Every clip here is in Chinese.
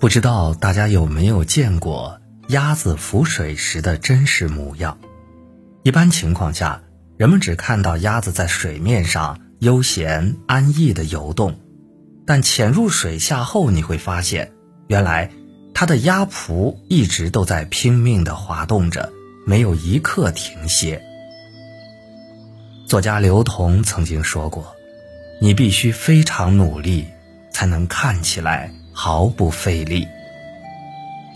不知道大家有没有见过鸭子浮水时的真实模样？一般情况下，人们只看到鸭子在水面上悠闲安逸地游动，但潜入水下后，你会发现，原来它的鸭蹼一直都在拼命地滑动着，没有一刻停歇。作家刘同曾经说过：“你必须非常努力，才能看起来。”毫不费力，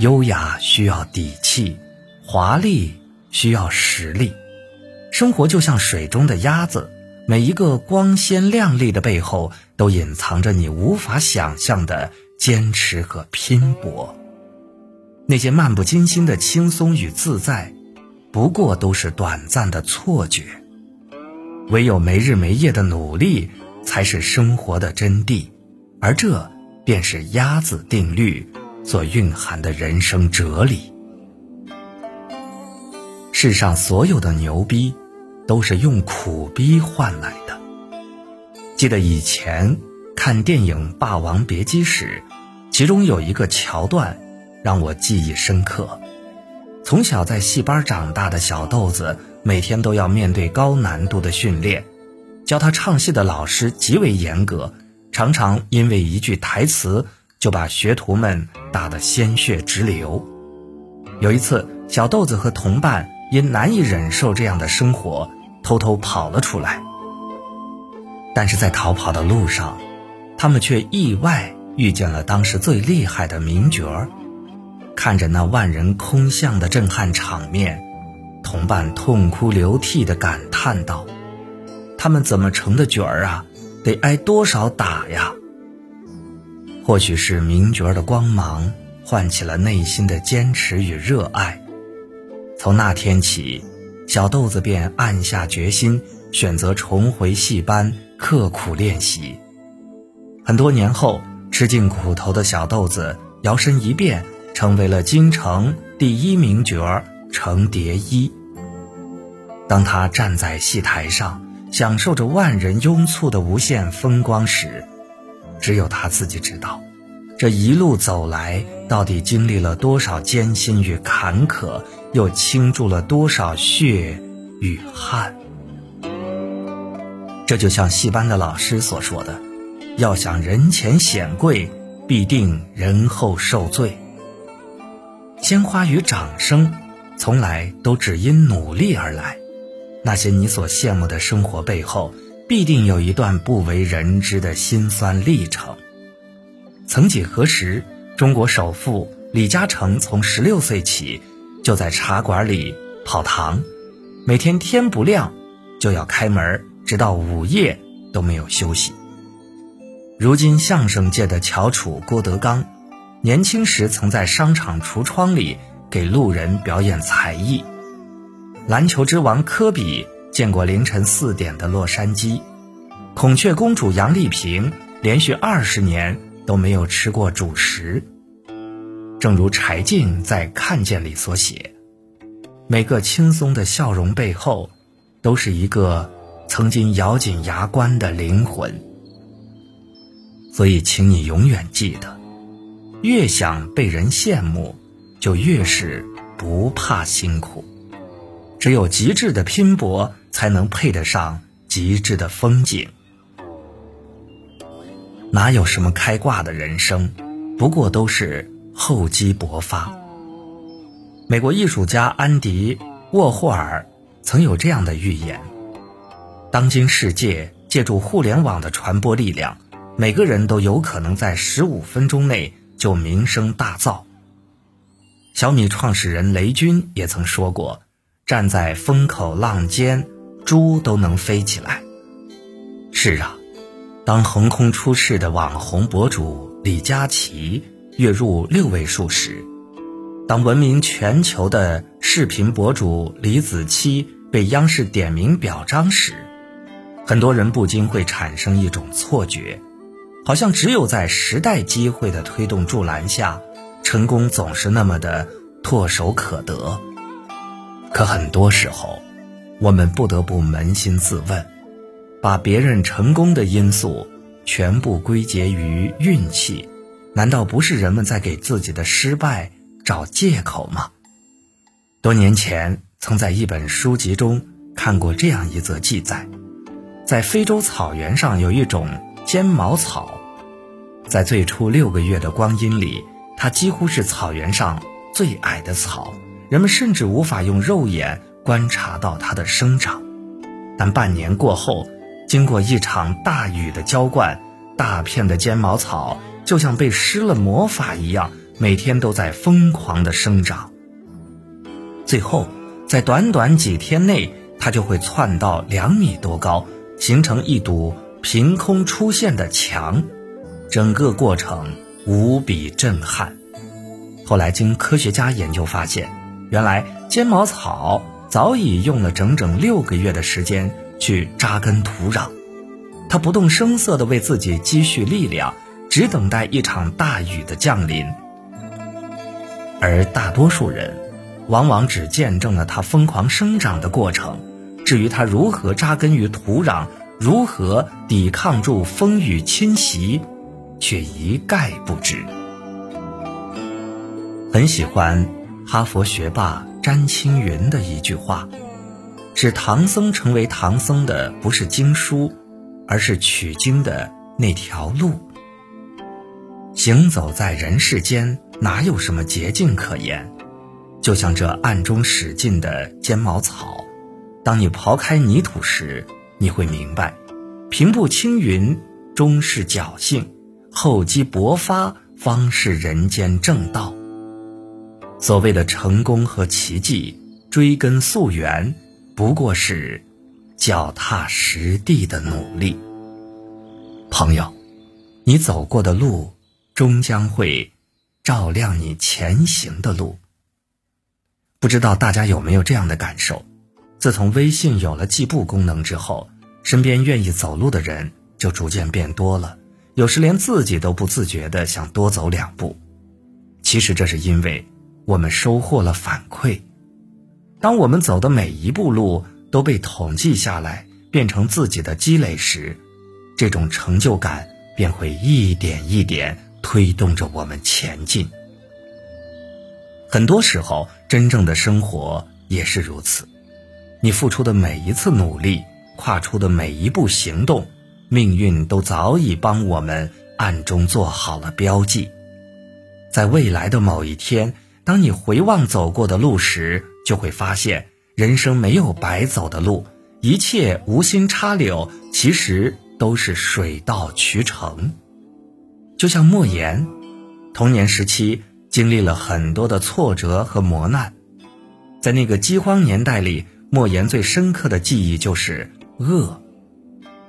优雅需要底气，华丽需要实力。生活就像水中的鸭子，每一个光鲜亮丽的背后，都隐藏着你无法想象的坚持和拼搏。那些漫不经心的轻松与自在，不过都是短暂的错觉。唯有没日没夜的努力，才是生活的真谛。而这。便是鸭子定律所蕴含的人生哲理。世上所有的牛逼，都是用苦逼换来的。记得以前看电影《霸王别姬》时，其中有一个桥段让我记忆深刻。从小在戏班长大的小豆子，每天都要面对高难度的训练，教他唱戏的老师极为严格。常常因为一句台词就把学徒们打得鲜血直流。有一次，小豆子和同伴因难以忍受这样的生活，偷偷跑了出来。但是在逃跑的路上，他们却意外遇见了当时最厉害的名角儿。看着那万人空巷的震撼场面，同伴痛哭流涕地感叹道：“他们怎么成的角儿啊？”得挨多少打呀？或许是名角的光芒唤起了内心的坚持与热爱。从那天起，小豆子便暗下决心，选择重回戏班，刻苦练习。很多年后，吃尽苦头的小豆子摇身一变，成为了京城第一名角程蝶衣。当他站在戏台上。享受着万人拥簇的无限风光时，只有他自己知道，这一路走来到底经历了多少艰辛与坎坷，又倾注了多少血与汗。这就像戏班的老师所说的：“要想人前显贵，必定人后受罪。”鲜花与掌声，从来都只因努力而来。那些你所羡慕的生活背后，必定有一段不为人知的辛酸历程。曾几何时，中国首富李嘉诚从十六岁起就在茶馆里跑堂，每天天不亮就要开门，直到午夜都没有休息。如今相声界的翘楚郭德纲，年轻时曾在商场橱窗里给路人表演才艺。篮球之王科比见过凌晨四点的洛杉矶，孔雀公主杨丽萍连续二十年都没有吃过主食。正如柴静在《看见》里所写，每个轻松的笑容背后，都是一个曾经咬紧牙关的灵魂。所以，请你永远记得，越想被人羡慕，就越是不怕辛苦。只有极致的拼搏，才能配得上极致的风景。哪有什么开挂的人生，不过都是厚积薄发。美国艺术家安迪·沃霍尔曾有这样的预言：当今世界借助互联网的传播力量，每个人都有可能在十五分钟内就名声大噪。小米创始人雷军也曾说过。站在风口浪尖，猪都能飞起来。是啊，当横空出世的网红博主李佳琦月入六位数时，当闻名全球的视频博主李子柒被央视点名表彰时，很多人不禁会产生一种错觉，好像只有在时代机会的推动助澜下，成功总是那么的唾手可得。可很多时候，我们不得不扪心自问：把别人成功的因素全部归结于运气，难道不是人们在给自己的失败找借口吗？多年前，曾在一本书籍中看过这样一则记载：在非洲草原上有一种尖毛草，在最初六个月的光阴里，它几乎是草原上最矮的草，人们甚至无法用肉眼观察到它的生长。但半年过后，经过一场大雨的浇灌，大片的尖毛草就像被施了魔法一样，每天都在疯狂的生长。最后，在短短几天内，它就会窜到两米多高，形成一堵凭空出现的墙。整个过程无比震撼。后来，经科学家研究发现，原来尖毛草早已用了整整六个月的时间。去扎根土壤，他不动声色地为自己积蓄力量，只等待一场大雨的降临。而大多数人，往往只见证了它疯狂生长的过程，至于它如何扎根于土壤，如何抵抗住风雨侵袭，却一概不知。很喜欢哈佛学霸詹青云的一句话。使唐僧成为唐僧的不是经书，而是取经的那条路。行走在人世间，哪有什么捷径可言？就像这暗中使劲的尖毛草，当你刨开泥土时，你会明白，平步青云终是侥幸，厚积薄发方是人间正道。所谓的成功和奇迹，追根溯源。不过是脚踏实地的努力，朋友，你走过的路终将会照亮你前行的路。不知道大家有没有这样的感受？自从微信有了计步功能之后，身边愿意走路的人就逐渐变多了，有时连自己都不自觉的想多走两步。其实这是因为我们收获了反馈。当我们走的每一步路都被统计下来，变成自己的积累时，这种成就感便会一点一点推动着我们前进。很多时候，真正的生活也是如此。你付出的每一次努力，跨出的每一步行动，命运都早已帮我们暗中做好了标记。在未来的某一天，当你回望走过的路时，就会发现，人生没有白走的路，一切无心插柳，其实都是水到渠成。就像莫言，童年时期经历了很多的挫折和磨难，在那个饥荒年代里，莫言最深刻的记忆就是饿，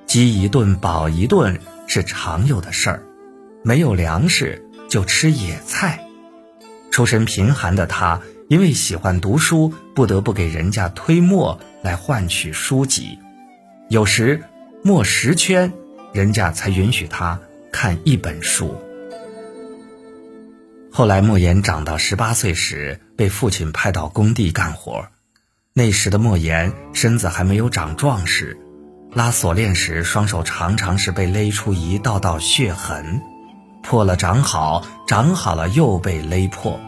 饥一顿饱一顿是常有的事儿，没有粮食就吃野菜。出身贫寒的他。因为喜欢读书，不得不给人家推磨来换取书籍，有时磨十圈，人家才允许他看一本书。后来莫言长到十八岁时，被父亲派到工地干活，那时的莫言身子还没有长壮实，拉锁链时双手常常是被勒出一道道血痕，破了长好，长好了又被勒破，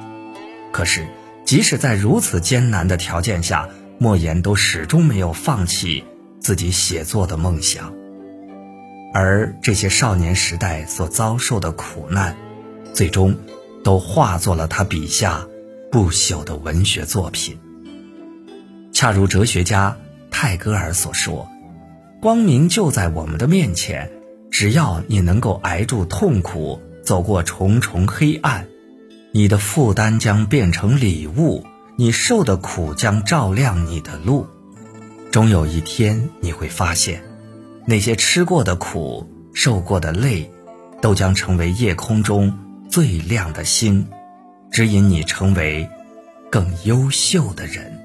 可是。即使在如此艰难的条件下，莫言都始终没有放弃自己写作的梦想。而这些少年时代所遭受的苦难，最终都化作了他笔下不朽的文学作品。恰如哲学家泰戈尔所说：“光明就在我们的面前，只要你能够挨住痛苦，走过重重黑暗。”你的负担将变成礼物，你受的苦将照亮你的路。终有一天，你会发现，那些吃过的苦、受过的累，都将成为夜空中最亮的星，指引你成为更优秀的人。